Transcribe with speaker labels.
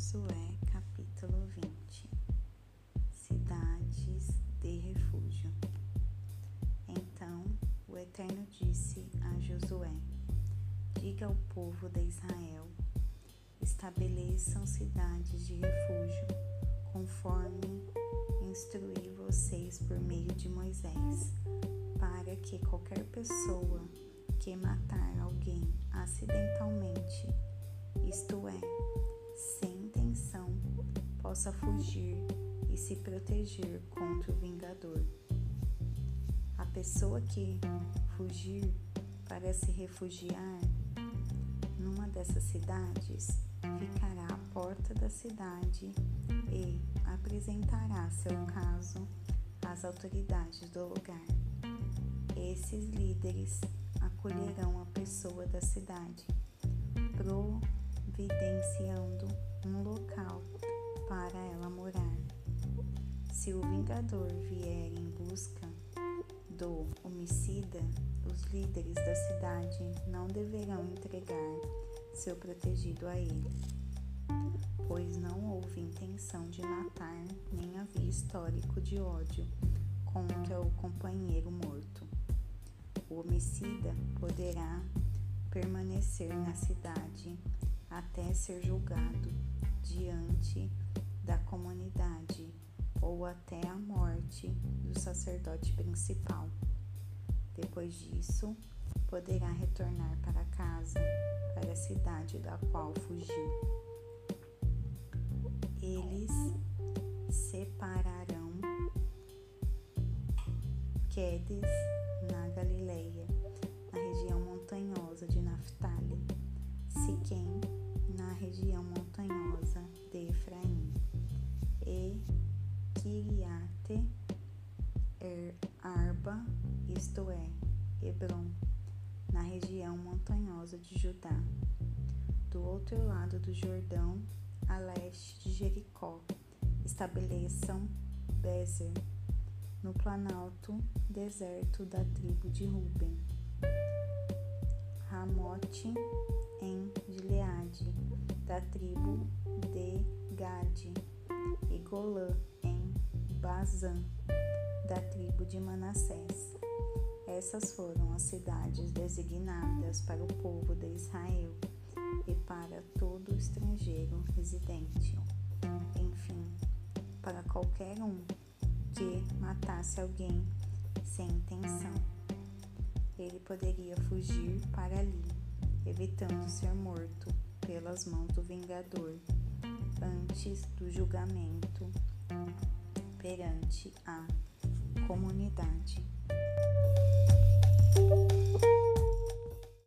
Speaker 1: Josué capítulo 20 Cidades de refúgio. Então o Eterno disse a Josué: Diga ao povo de Israel: Estabeleçam cidades de refúgio, conforme instruí vocês por meio de Moisés, para que qualquer pessoa que matar alguém acidentalmente, isto é, sem possa fugir e se proteger contra o vingador. A pessoa que fugir para se refugiar numa dessas cidades ficará à porta da cidade e apresentará seu caso às autoridades do lugar. Esses líderes acolherão a pessoa da cidade, providenciando um local para ela morar. Se o vingador vier em busca do homicida, os líderes da cidade não deverão entregar seu protegido a ele, pois não houve intenção de matar nem havia histórico de ódio contra o companheiro morto. O homicida poderá permanecer na cidade até ser julgado diante da comunidade ou até a morte do sacerdote principal. Depois disso, poderá retornar para casa, para a cidade da qual fugiu. Eles separarão Quedes na Galileia, na região montanhosa de Naphtali, Siquém, na região montanhosa Kiriate Arba, isto é, Hebron, na região montanhosa de Judá, do outro lado do Jordão, a leste de Jericó, estabeleçam Bezer, no planalto deserto da tribo de Ruben. Ramote em Gileade, da tribo de Gade, e Golã Bazã, da tribo de Manassés. Essas foram as cidades designadas para o povo de Israel e para todo estrangeiro residente. Enfim, para qualquer um que matasse alguém sem intenção. Ele poderia fugir para ali, evitando ser morto pelas mãos do vingador antes do julgamento perante a comunidade.